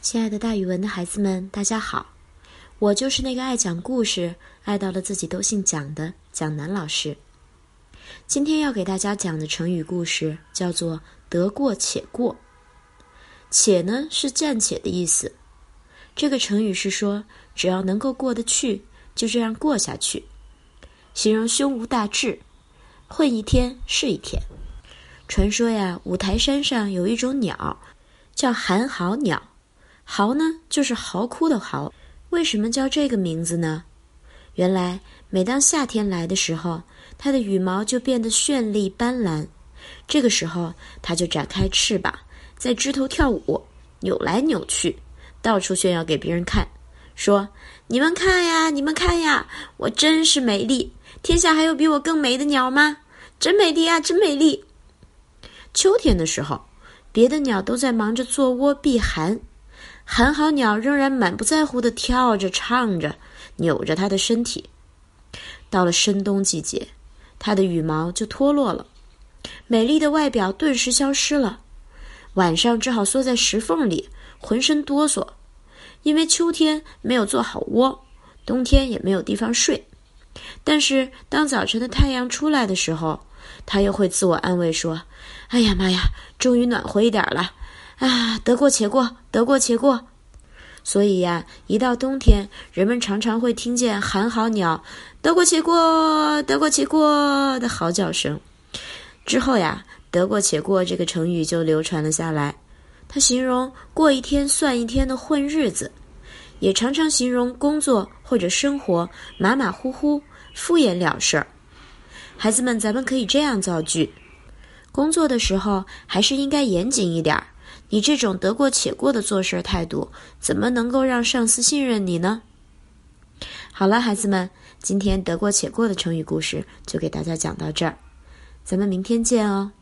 亲爱的，大语文的孩子们，大家好！我就是那个爱讲故事、爱到了自己都姓蒋的蒋楠老师。今天要给大家讲的成语故事叫做“得过且过”。且呢是暂且的意思。这个成语是说，只要能够过得去，就这样过下去，形容胸无大志，混一天是一天。传说呀，五台山上有一种鸟，叫寒号鸟。嚎呢，就是嚎哭的嚎。为什么叫这个名字呢？原来，每当夏天来的时候，它的羽毛就变得绚丽斑斓。这个时候，它就展开翅膀，在枝头跳舞，扭来扭去，到处炫耀给别人看，说：“你们看呀，你们看呀，我真是美丽！天下还有比我更美的鸟吗？真美丽啊，真美丽！”秋天的时候，别的鸟都在忙着做窝避寒。寒号鸟仍然满不在乎地跳着、唱着，扭着它的身体。到了深冬季节，它的羽毛就脱落了，美丽的外表顿时消失了。晚上只好缩在石缝里，浑身哆嗦，因为秋天没有做好窝，冬天也没有地方睡。但是当早晨的太阳出来的时候，它又会自我安慰说：“哎呀妈呀，终于暖和一点了。”啊，得过且过，得过且过。所以呀，一到冬天，人们常常会听见寒号鸟“得过且过，得过且过”的嚎叫声。之后呀，“得过且过”这个成语就流传了下来。它形容过一天算一天的混日子，也常常形容工作或者生活马马虎虎、敷衍了事儿。孩子们，咱们可以这样造句：工作的时候还是应该严谨一点儿。你这种得过且过的做事态度，怎么能够让上司信任你呢？好了，孩子们，今天得过且过的成语故事就给大家讲到这儿，咱们明天见哦。